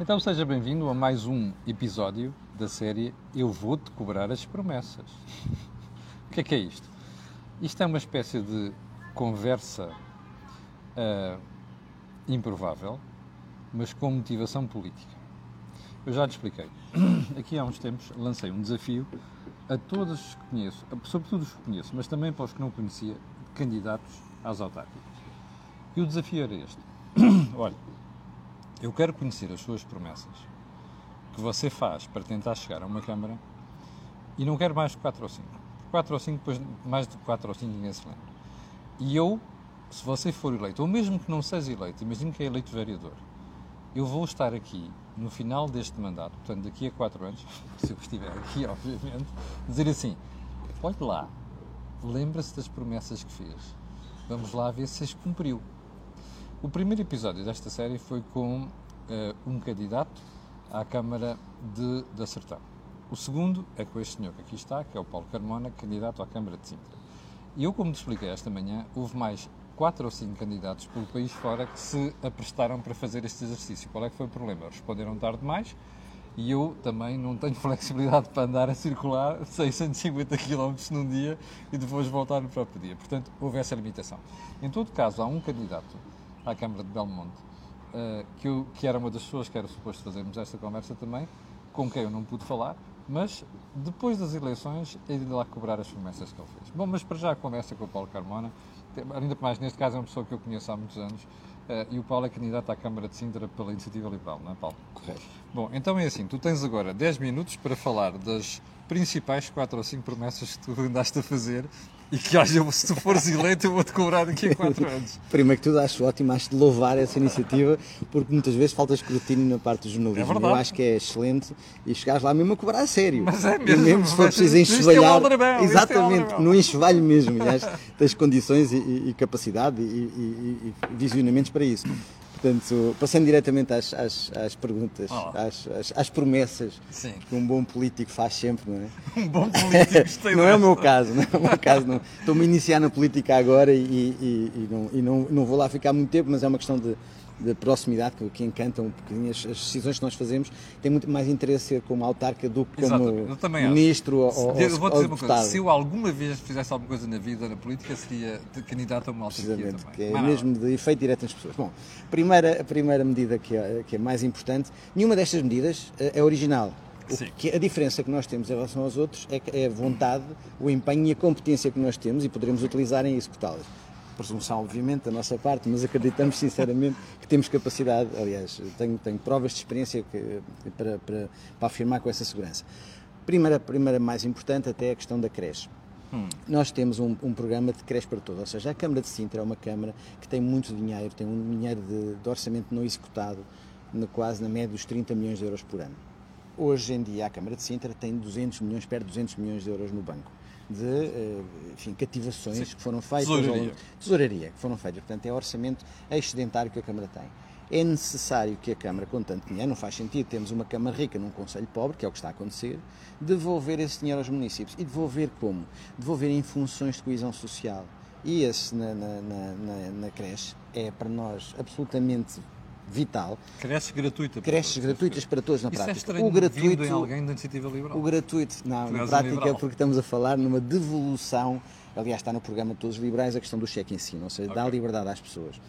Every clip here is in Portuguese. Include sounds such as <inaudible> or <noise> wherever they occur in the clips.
Então seja bem-vindo a mais um episódio da série Eu Vou-te Cobrar as Promessas. o que é que é isto? Isto é uma espécie de conversa uh, improvável, mas com motivação política. Eu já te expliquei. <clears throat> Aqui há uns tempos lancei um desafio a todos os que conheço, sobretudo os que conheço, mas também para os que não conhecia, candidatos às autárquicas. E o desafio era este. <clears throat> Olha, eu quero conhecer as suas promessas que você faz para tentar chegar a uma Câmara e não quero mais de 4 ou 5. 4 ou 5, depois mais de 4 ou 5 ninguém se lembra. E eu, se você for eleito, ou mesmo que não seja eleito, imagino que é eleito vereador, eu vou estar aqui no final deste mandato, portanto daqui a 4 anos, <laughs> se eu estiver aqui, obviamente, dizer assim: olhe lá, lembra-se das promessas que fez. Vamos lá ver se as cumpriu. O primeiro episódio desta série foi com uh, um candidato à Câmara de, de Sertão. O segundo é com este senhor que aqui está, que é o Paulo Carmona, candidato à Câmara de Sintra. E eu, como te expliquei esta manhã, houve mais quatro ou cinco candidatos pelo país fora que se aprestaram para fazer este exercício. Qual é que foi o problema? Responderam tarde demais e eu também não tenho <laughs> flexibilidade para andar a circular 650 km num dia e depois voltar no próprio dia. Portanto, houve essa limitação. Em todo caso, há um candidato à Câmara de Belmonte, uh, que, eu, que era uma das pessoas que era suposto fazermos esta conversa também, com quem eu não pude falar, mas depois das eleições hei de lá cobrar as promessas que ele fez. Bom, mas para já a conversa com o Paulo Carmona, ainda mais neste caso é uma pessoa que eu conheço há muitos anos, uh, e o Paulo é candidato à Câmara de Sintra pela Iniciativa Liberal, não é Paulo? Correto. Bom, então é assim, tu tens agora 10 minutos para falar das principais 4 ou 5 promessas que tu andaste a fazer e que haja, se tu fores eleito, eu vou-te cobrar daqui a 4 anos. Primeiro que tudo, acho ótimo, acho de louvar essa iniciativa, porque muitas vezes falta escrutínio na parte do jornalismo. É verdade. Eu acho que é excelente e chegares lá mesmo a cobrar a sério. Mas é mesmo. E mesmo se for preciso enxovalhar. É exatamente, no enxovalho mesmo. Aliás, tens condições e, e, e capacidade e, e, visionamentos para isso. Portanto, passando diretamente às, às, às perguntas, oh. às, às, às, promessas Sim. que um bom político faz sempre, não é? <laughs> Um bom político, <laughs> Não é o meu caso, não é o meu caso. Não. Estou-me a iniciar na política agora e, e, e, não, e não, não vou lá ficar muito tempo, mas é uma questão de, de proximidade que, que encantam um bocadinho as, as, decisões que nós fazemos têm muito mais interesse ser como autarca do que como ministro ou, eu vou dizer uma deputado. coisa, se eu alguma vez fizesse alguma coisa na vida, na política, seria de candidato a uma autarquia também. que é Mas mesmo de efeito direto nas pessoas. Bom, primeira, a primeira medida que é, que é mais importante, nenhuma destas medidas eh, é original. Que, a diferença que nós temos em relação aos outros é, é a vontade, o empenho e a competência que nós temos e poderemos utilizar em executá-las presunção, obviamente, da nossa parte, mas acreditamos sinceramente que temos capacidade, aliás, tenho, tenho provas de experiência que, para, para, para, afirmar com essa segurança. Primeira, primeira mais importante até é a questão da creche. Hum. Nós temos um, um, programa de creche para todos, ou seja, a Câmara de Sintra é uma Câmara que tem muito dinheiro, tem um dinheiro de, de orçamento não executado, no, quase na média dos 30 milhões de euros por ano. Hoje em dia a Câmara de Sintra tem 200 milhões, perto de 200 milhões de euros no banco de eh, enfim, cativações Sim. que foram feitas. Tesouraria. Tesouraria, que foram feitas. Portanto, é orçamento excedentário que a Câmara tem. É necessário que a Câmara, com tanto dinheiro, não faz sentido, temos uma Câmara rica num Conselho pobre, que é o que está a acontecer, devolver esse dinheiro aos municípios. E devolver como? Devolver em funções de coesão social. E esse na, na, na, na creche é para nós absolutamente vital. Creches gratuitas. Creches gratuitas para todos na Isso prática. É estranho o gratuito em alguém da iniciativa liberal. O gratuito, não, na prática é porque estamos a falar numa devolução, aliás está no programa de todos os liberais a questão do cheque em si, ou seja, okay. dá liberdade às pessoas.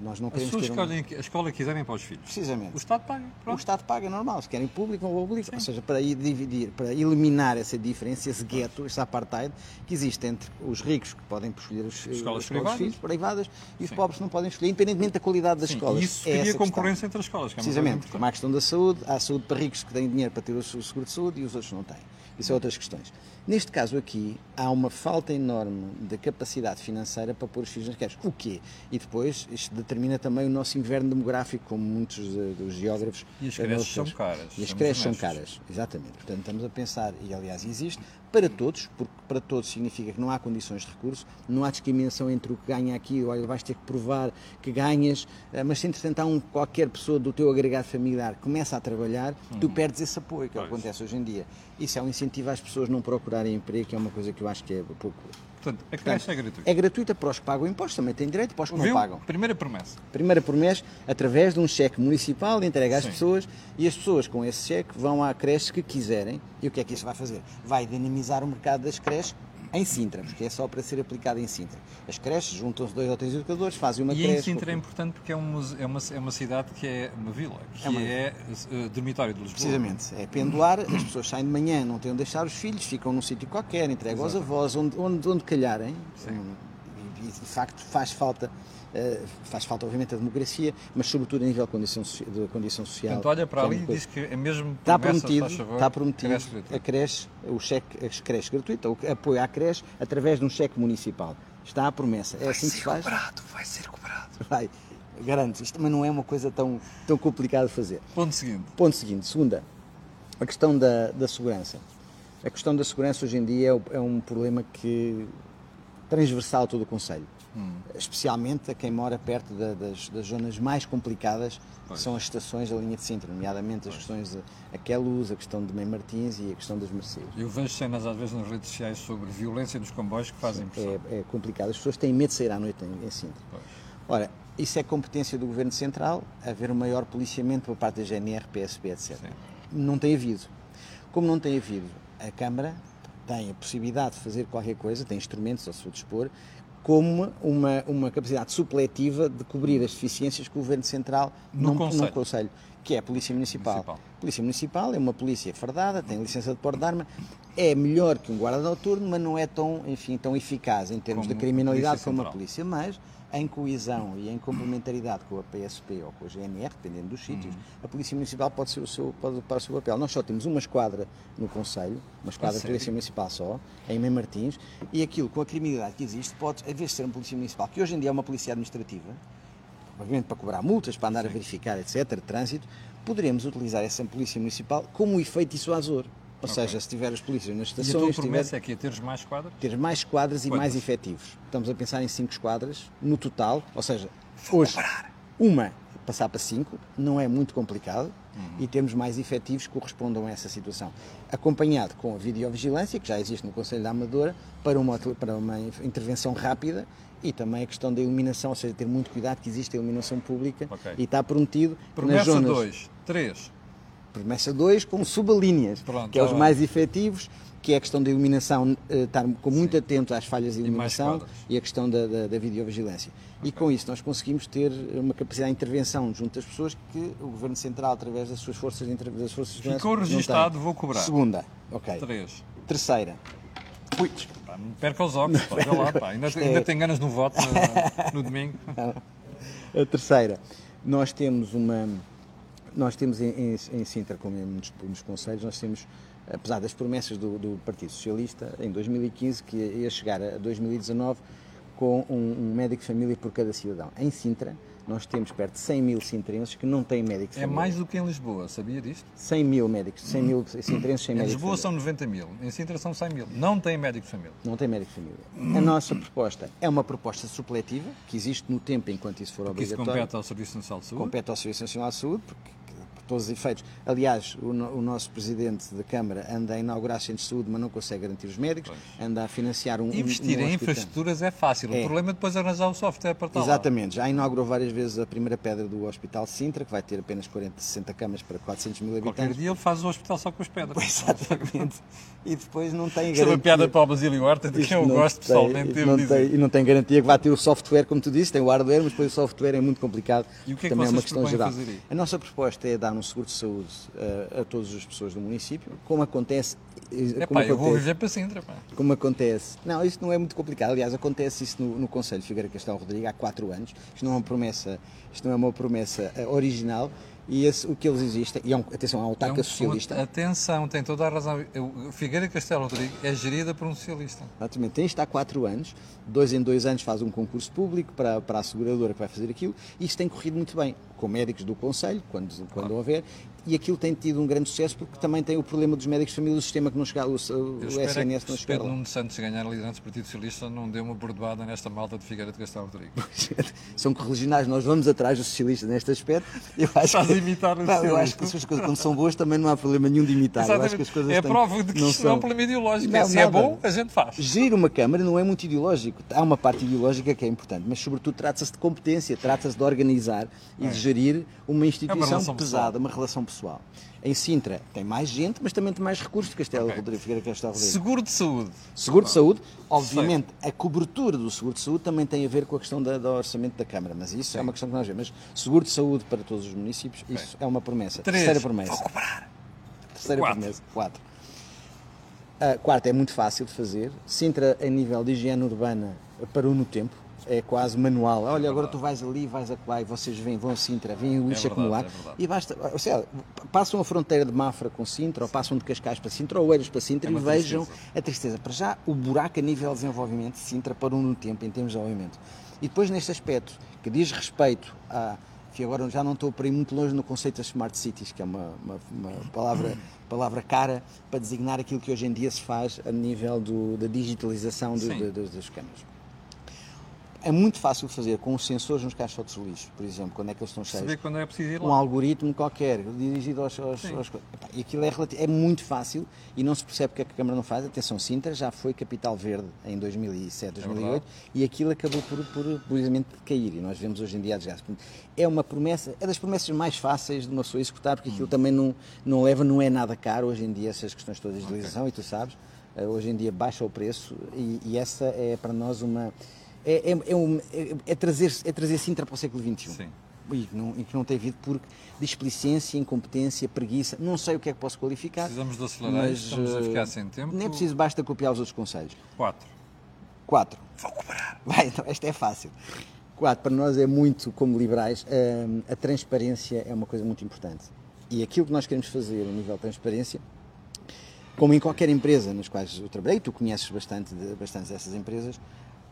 Nós não queremos As pessoas escolhem um... a escola que quiserem para os filhos. Precisamente. O Estado paga. Pronto. O Estado paga, normal. Se querem público ou público. Ou seja, para dividir, para eliminar essa diferença, esse gueto, esse apartheid que existe entre os ricos que podem escolher os, escolas os privadas, filhos, privadas e os pobres que não podem escolher, independentemente da qualidade das Sim. escolas. E isso cria é concorrência entre as escolas. Que é Precisamente. Como há a questão da saúde, há saúde para ricos que têm dinheiro para ter o seguro de saúde e os outros não têm. Isso é outras questões. Neste caso aqui, há uma falta enorme de capacidade financeira para pôr os filhos nas creches. O quê? E depois, isto determina também o nosso inverno demográfico, como muitos dos geógrafos... E as creches são caras. E as creches são caras, exatamente. Portanto, estamos a pensar, e aliás existe, para todos, porque para todos significa que não há condições de recurso, não há discriminação entre o que ganha aqui, olha, vais ter que provar que ganhas, eh, mas se entretanto há um, qualquer pessoa do teu agregado familiar começa a trabalhar, uhum. tu perdes esse apoio, que é o que acontece hoje em dia. Isso é um incentivo às pessoas não procurarem emprego, que é uma coisa que eu acho que é pouco Portanto, a creche é gratuita. É gratuita para os que pagam impostos, também têm direito, para os que não Viu? pagam. Primeira promessa. Primeira promessa, através de um cheque municipal, entregue às Sim. pessoas e as pessoas com esse cheque vão à creche que quiserem. E o que é que isso vai fazer? Vai dinamizar o mercado das creches em Sintra, porque é só para ser aplicado em Sintra. As creches juntam-se dois ou três educadores, fazem uma E creche. em Sintra é importante porque é uma, é uma, é uma cidade que é uma vila, que É uma- é, eh, dormitório de Lisboa. Precisamente, é pendular, as pessoas saem de manhã, não têm onde deixar os filhos, ficam num sítio qualquer, entregam aos Exato. avós, onde, onde, onde calharem. Sim. E, e, de facto faz falta, eh, faz falta obviamente a democracia, mas sobretudo a nível de condição, soci- de condição social. Portanto, olha para ali e diz que é mesmo Está prometido, favor, está prometido creche gratuita. a creche, o cheque, a creche gratuita, o apoio à creche através de um cheque municipal. Está a promessa. É assim que se faz? cobrado, vai ser cobrado. Vai, garanto. Isto também não é uma coisa tão, tão complicada de fazer. Ponto seguinte. Ponto seguinte, segunda, a questão da, da segurança. A questão da segurança hoje em dia é, é um problema que transversal a todo o Conselho. Hum. Especialmente a quem mora perto da- das, das zonas mais complicadas, que Pois. são as estações da linha de Sintra, nomeadamente as questões de Aqueluz, a questão de Mem Martins e a questão das Mercedes. Eu vejo cenas às vezes nas redes sociais sobre violência nos comboios que fazem impressão. É, é complicado. As pessoas têm medo de sair à noite em, em Sintra. Pois. Ora, isso é competência do Governo Central, haver um maior policiamento por parte da GNR, PSP, etc. Sim. Não tem havido. Como não tem havido, a Câmara tem a possibilidade de fazer qualquer coisa, tem instrumentos ao seu dispor, como uma, uma capacidade supletiva de cobrir as deficiências que o Governo Central No não, Conselho. não que é a Polícia Municipal. Municipal. Polícia Municipal é uma polícia fardada, tem licença de porte de arma, é melhor que um guarda noturno, mas não é tão, enfim, tão eficaz em termos Como de a criminalidade como a polícia, mas em coesão e em complementaridade com a PSP ou com a GNR, dependendo dos sítios, Uhum. a Polícia Municipal pode ser o seu, pode ocupar o seu papel. Nós só temos uma esquadra no Conselho, uma esquadra de? Polícia Municipal só, em Mem Martins, e aquilo com a criminalidade que existe, pode, em vez de ser uma Polícia Municipal, que hoje em dia é uma polícia administrativa, obviamente para cobrar multas, para andar a verificar, etc., de trânsito, poderemos utilizar essa Polícia Municipal como um efeito dissuasor. Ou Ok. seja, se tiver as polícias nas E a tua estações, se tiver promessa é que é teres mais quadras? ter mais quadras e Quantas? mais efetivos. Estamos a pensar em cinco esquadras no total, ou seja, hoje uma passar para cinco não é muito complicado e temos mais efetivos que correspondam a essa situação. Acompanhado com a videovigilância, que já existe no Conselho da Amadora, para uma, para uma intervenção rápida e também a questão da iluminação, ou seja, ter muito cuidado que existe a iluminação pública Ok. e está prometido que nas Promessa zonas... 2. 3. Promessa 2 com subalíneas, Pronto, que é os bem. mais efetivos, que é a questão da iluminação, eh, estar com muito atento às falhas de iluminação quadras. e a questão da, da, da videovigilância. E com isso nós conseguimos ter uma capacidade de intervenção junto às pessoas que o Governo Central, através das suas forças de, das forças de segurança, Ficou não registado, vou cobrar. Segunda, ok. 3. Terceira. Ui, Pá, não perca os óculos, pá, lá, pá. Ainda, <laughs> Isto ainda é- tem ganas no voto no, no domingo. <laughs> A terceira, nós temos uma. Nós temos em, em, em Sintra, como em muitos, nos conselhos, nós temos, apesar das promessas do, do Partido Socialista, em 2015, que ia chegar a 2019 com um, um médico de família por cada cidadão. Em Sintra, nós temos perto de 100 mil sintrenses que não têm médico de É mais do que em Lisboa, sabia disto? 100 mil médicos, 100 mil sintrenses sem Em médico de Lisboa são 90 mil, em Sintra são 100 mil. Não tem médico de família. Não tem médico de família. A nossa proposta é uma proposta supletiva, que existe no tempo enquanto isso for Que isso obrigatório. compete ao Serviço Nacional de Saúde. compete ao Serviço Nacional de Saúde, porque por todos os efeitos. Aliás, o, o nosso Presidente da Câmara anda a inaugurar centros de saúde, mas não consegue garantir os médicos, anda a financiar um. um- Investir um em hospital. infraestruturas é fácil. É. O problema é depois arranjar o software para tal. Exatamente, já inaugurou várias vezes a primeira pedra do Hospital de Sintra, que vai ter apenas 40, 60 camas para 400 mil Qualquer habitantes. dia ele faz o hospital só com as pedras. Exatamente. E depois não tem Isto é uma garantia. piada para o Basílio Horta, de quem eu gosto tem- pessoalmente, não tem- e não tem garantia que vai ter o software, como tu disse, tem o hardware, mas depois o software é muito complicado. E o que é que também é uma questão geral. A nossa proposta é dar um seguro de saúde eh, a todas as pessoas do município, como acontece. eh, É como eu vou acontece- viver para Sintra, pá. como acontece. Não, isso não é muito complicado. Aliás, acontece isso no, no Conselho de Figueira Castelo Rodrigo há quatro anos. Isto não é uma promessa, isto não é uma promessa eh, original. E esse, o que eles existem, e é um, atenção, é um É autarca um- socialista. Atenção, tem toda a razão. Eu- Figueira Castelo Rodrigo é gerida por um socialista. Exatamente, tem isto há quatro anos, dois em dois anos faz um concurso público para, para a seguradora que vai fazer aquilo, e isto tem corrido muito bem, com médicos do Conselho, quando, quando houver, e aquilo tem tido um grande sucesso porque também tem o problema dos médicos de família, o sistema que não chega, o, o SNS é não chega. Se Pedro Nuno Santos ganhar a liderança do Partido Socialista, não deu uma bordoada nesta malta de Figueira de Castelo Rodrigo. São correligionários, nós vamos atrás dos socialistas neste aspecto. Eu acho Estás que, a imitar o não, Eu acho que as coisas, quando são boas, também não há problema nenhum de imitar. Eu acho que as coisas é têm, prova de que isto são... não é um problema ideológico. Não, Se é nada. é bom, a gente faz. Gerir uma Câmara não é muito ideológico. Há uma parte ideológica que é importante, mas sobretudo trata-se de competência, trata-se de organizar e é. de gerir uma instituição é uma pesada, pessoal. uma relação pessoal. Em Sintra tem mais gente, mas também tem mais recursos. Castelo okay. Rodrigo, Figueira Castelo Rodrigo. Seguro de saúde. Seguro de saúde. Obviamente, Sei. a cobertura do seguro de saúde também tem a ver com a questão da, do orçamento da Câmara, mas isso Sim. é uma questão que nós vemos. Mas seguro de saúde para todos os municípios, okay. isso é uma promessa. Três. Terceira promessa. Vou cobrar. Terceira Quatro. promessa. Quatro. A quarta é muito fácil de fazer. Sintra, a nível de higiene urbana, parou no tempo é quase manual. Olha, é agora tu vais ali, vais a lá e vocês vêm, vão a Sintra, vêm o lixo é acumular. É e basta, ou seja, passam a fronteira de Mafra com Sintra, ou passam de Cascais para Sintra, ou Eiras para Sintra é e vejam tristeza. a tristeza. Para já, o buraco a nível de desenvolvimento de Sintra parou no tempo, em termos de desenvolvimento. E depois, neste aspecto, que diz respeito a que agora já não estou para ir muito longe no conceito das smart cities, que é uma, uma, uma palavra, <coughs> palavra cara para designar aquilo que hoje em dia se faz a nível do, da digitalização do, do, das câmaras é muito fácil fazer com os sensores nos caixotes de lixo, por exemplo, quando é que eles estão cheios. Saber quando é preciso ir lá. Um algoritmo qualquer, dirigido aos... aos, aos e aquilo é, é muito fácil e não se percebe porque é que a Câmara não faz. Atenção, Sintra já foi capital verde em 2007, 2008 é e aquilo acabou por, por, precisamente cair e nós vemos hoje em dia a desgaste. É uma promessa, é das promessas mais fáceis de uma pessoa executar porque aquilo hum. também não, não leva, não é nada caro hoje em dia essas questões todas de digitalização okay. e tu sabes, eh, hoje em dia baixa o preço e, e essa é para nós uma é, é, é, um, é, é, trazer, é trazer Sintra para o século XXI. Sim. E que, não, e que não tem havido por displicência, incompetência, preguiça, não sei o que é que posso qualificar. Precisamos de acelerar, mas, estamos a ficar eh, sem tempo. Nem é preciso, basta copiar os outros conselhos. Quatro. Quatro. Vou cobrar. Vai, então, esta é fácil. Quatro, para nós é muito, como liberais, a, eh, a transparência é uma coisa muito importante. E aquilo que nós queremos fazer a nível de transparência, como em qualquer empresa nas quais eu trabalhei, tu conheces bastante, de, bastante dessas empresas,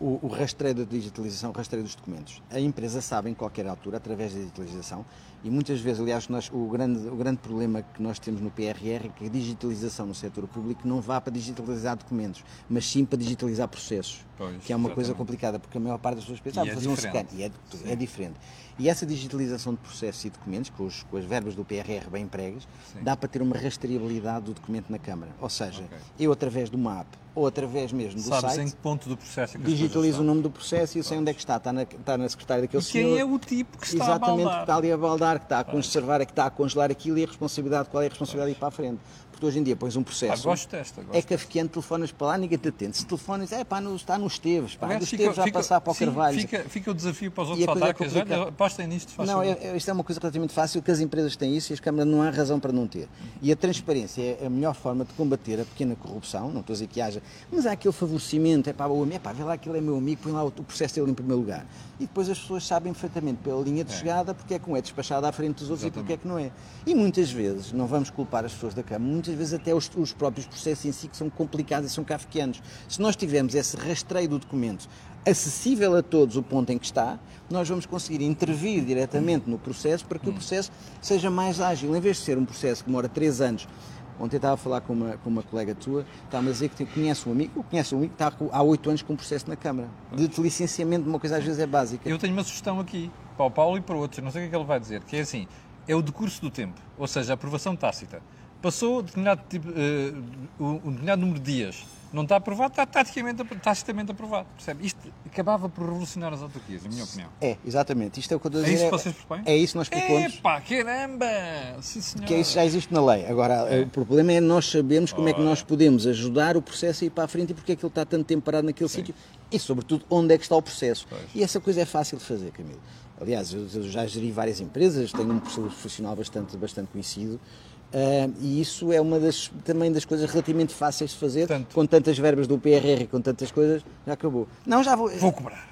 o, o rastreio da digitalização, o rastreio dos documentos. A empresa sabe em qualquer altura, através da digitalização, e muitas vezes, aliás, nós, o, grande, o grande problema que nós temos no PRR é que a digitalização no setor público não vá para digitalizar documentos, mas sim para digitalizar processos, pois, que é uma exatamente. coisa complicada, porque a maior parte das pessoas pensa, ah, é fazer um scan, e é, é diferente. E essa digitalização de processos e documentos, com, os, com as verbas do PRR bem empregas, Sim. dá para ter uma rastreabilidade do documento na Câmara. Ou seja, okay. eu através de uma app ou através mesmo do Sabes site. em que ponto do processo é que Digitalizo o nome do processo e eu sei onde é que está. Está na, está na secretária daquele e quem senhor. quem é o tipo que está Exatamente, a baldar. que está ali a baldar, que está a conservar, que está a congelar aquilo e a responsabilidade, qual é a responsabilidade de ir para a frente porque hoje em dia pões um processo. Ah, gosto desta, gosto é cafeante, telefonas para lá, ninguém te atende. Se telefonas, é pá, no, está nos Esteves, pá, Aliás, Esteves já passar para o sim, Carvalho. Fica, fica o desafio para os outros autarcas, é apostem nisto, faz Não, é, isto é uma coisa relativamente fácil, que as empresas têm isso e as câmaras não há razão para não ter. E a transparência é a melhor forma de combater a pequena corrupção, não estou a dizer que haja, mas há aquele favorecimento, é pá, o amigo, é pá, vê lá, aquele é meu amigo, põe lá o, o processo dele em primeiro lugar. E depois as pessoas sabem perfeitamente pela linha de é. chegada porque é que um é despachado à frente dos outros Exatamente. e porque é que não é. E muitas vezes, não vamos culpar as pessoas da Câmara, muitas vezes até os, os os próprios processos em si que são complicados e são kafkianos. Se nós tivermos esse rastreio do documento acessível a todos o ponto em que está, nós vamos conseguir intervir diretamente no processo para que o processo seja mais ágil. Em vez de ser um processo que demora três anos, Ontem estava a falar com uma, com uma colega tua, estava a dizer que conhece um amigo, conhece um amigo que está há oito anos com um processo na Câmara, de, de licenciamento de uma coisa às vezes é básica. Eu tenho uma sugestão aqui, para o Paulo e para outros, não sei o que é que ele vai dizer, que é assim, é o decurso do tempo, ou seja, a aprovação tácita. Passou determinado, tipo, uh, um determinado número de dias, não está aprovado, está taticamente, tacitamente aprovado. Percebe? Isto acabava por revolucionar as autarquias, na minha opinião. É, exatamente. Isto é o que eu estou a dizer. É isso que vocês propõem? É isso que nós propomos. Epá, caramba! Sim, senhor. Que é isso já existe na lei. Agora, é. o problema é nós sabermos como é que nós podemos ajudar o processo a ir para a frente e porque é que ele está tanto tempo parado naquele Sim. sítio e, sobretudo, onde é que está o processo. Pois. E essa coisa é fácil de fazer, Camilo. Aliás, eu já geri várias empresas, tenho um profissional bastante, bastante conhecido Uh, e isso é uma das, também das coisas relativamente fáceis de fazer, Tanto. com tantas verbas do PRR e com tantas coisas, já acabou. Não, já vou. Vou cobrar.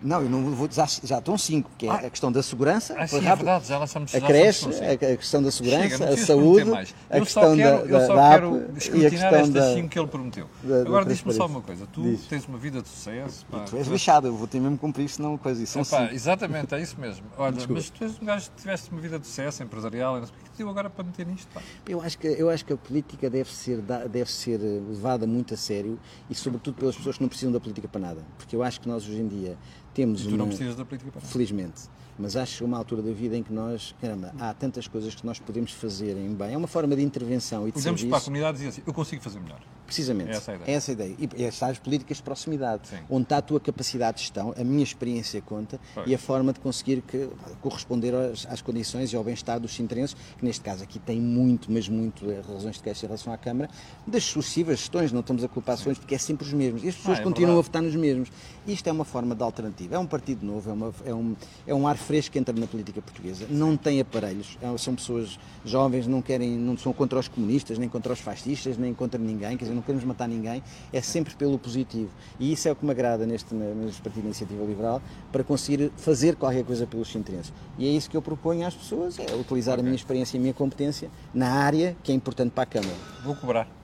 Não, eu não vou, já, já estão cinco, que é Ah. a questão da segurança, Ah, sim, é verdade, já lá estamos a creche, a, cinco. a questão da segurança, Chega, não a saúde, a eu questão quero, da, eu da, só da quero e a questão da... cinco que ele prometeu. da- Agora diz-me só uma coisa, tu Diz. tens uma vida de sucesso, pá, Tu és lixado, eu vou ter mesmo cumprir, senão coisa isso. Epá, exatamente, é isso mesmo. Olha, Desculpa. mas tu és um gajo que tiveste uma vida de sucesso empresarial, não o que te deu agora para meter nisto, pá. Eu acho que, eu acho que a política deve ser, deve ser eh, levada muito a sério e, sobretudo, pelas pessoas que não precisam da política para nada. Porque eu acho que nós, hoje em dia, temos E tu uma. não precisas da política nada. Felizmente. Mas acho que uma altura da vida em que nós, caramba, há tantas coisas que nós podemos fazer em bem. É uma forma de intervenção e de Podemos para a serviço. comunidade dizer assim, eu consigo fazer melhor. Precisamente. É essa a ideia. É essa a ideia. E estas as políticas de proximidade, Sim. onde está a tua capacidade de gestão, a minha experiência conta Pois. e a forma de conseguir que, corresponder às, às condições e ao bem-estar dos sintrenses, que neste caso aqui tem muito, mas muito eh, razões de queixa em relação à Câmara, das sucessivas gestões, não estamos a culpar ações porque é sempre os mesmos. E as pessoas Ah, é continuam verdade. a votar nos mesmos. Isto é uma forma de alternativa. É um partido novo, é, uma- é um, é um ar fresco que entra na política portuguesa. Não tem aparelhos, é- são pessoas jovens, não querem, não são contra os comunistas, nem contra os fascistas, nem contra ninguém, quer dizer, não queremos matar ninguém, é sempre pelo positivo. E isso é o que me agrada neste, neste Partido de Iniciativa Liberal, para conseguir fazer qualquer coisa pelos sintrenses. E é isso que eu proponho às pessoas, é utilizar a minha experiência e a minha competência na área que é importante para a Câmara. Vou cobrar.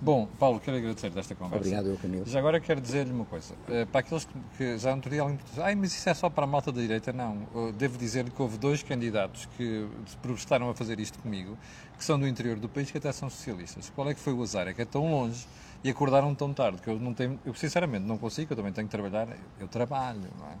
Bom, Paulo, quero agradecer desta conversa. Obrigado, eu, Camilo. Já agora quero dizer-lhe uma coisa. Eh, Para aqueles que, que já outro dia alguém disse, ai, mas isso é só para a malta da direita. Não. Eh, Devo dizer-lhe que houve dois candidatos que se protestaram a fazer isto comigo, que são do interior do país, que até são socialistas. Qual é que foi o azar? É que é tão longe e acordaram tão tarde que eu não tenho, eu sinceramente não consigo, eu também tenho que trabalhar, eu trabalho, não é?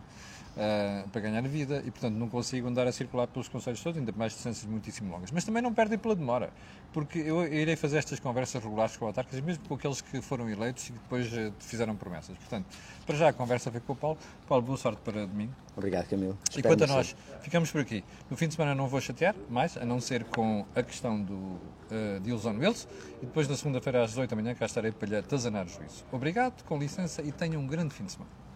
Ah, para ganhar vida e, portanto, não consigo andar a circular pelos conselhos todos, ainda mais distâncias muitíssimo longas. Mas também não perdem pela demora, porque eu irei fazer estas conversas regulares com autarcas, mesmo com aqueles que foram eleitos e que depois eh, fizeram promessas. Portanto, para já a conversa foi com o Paulo. Paulo, boa sorte para domingo. Obrigado, Camilo. E quanto a nós, ficamos por aqui. No fim de semana não vou chatear mais, a não ser com a questão do uh, Deals on Wheels. E depois, na segunda-feira, às 8 da manhã, cá estarei para lhe atazanar o juízo. Obrigado, com licença, e tenha um grande fim de semana.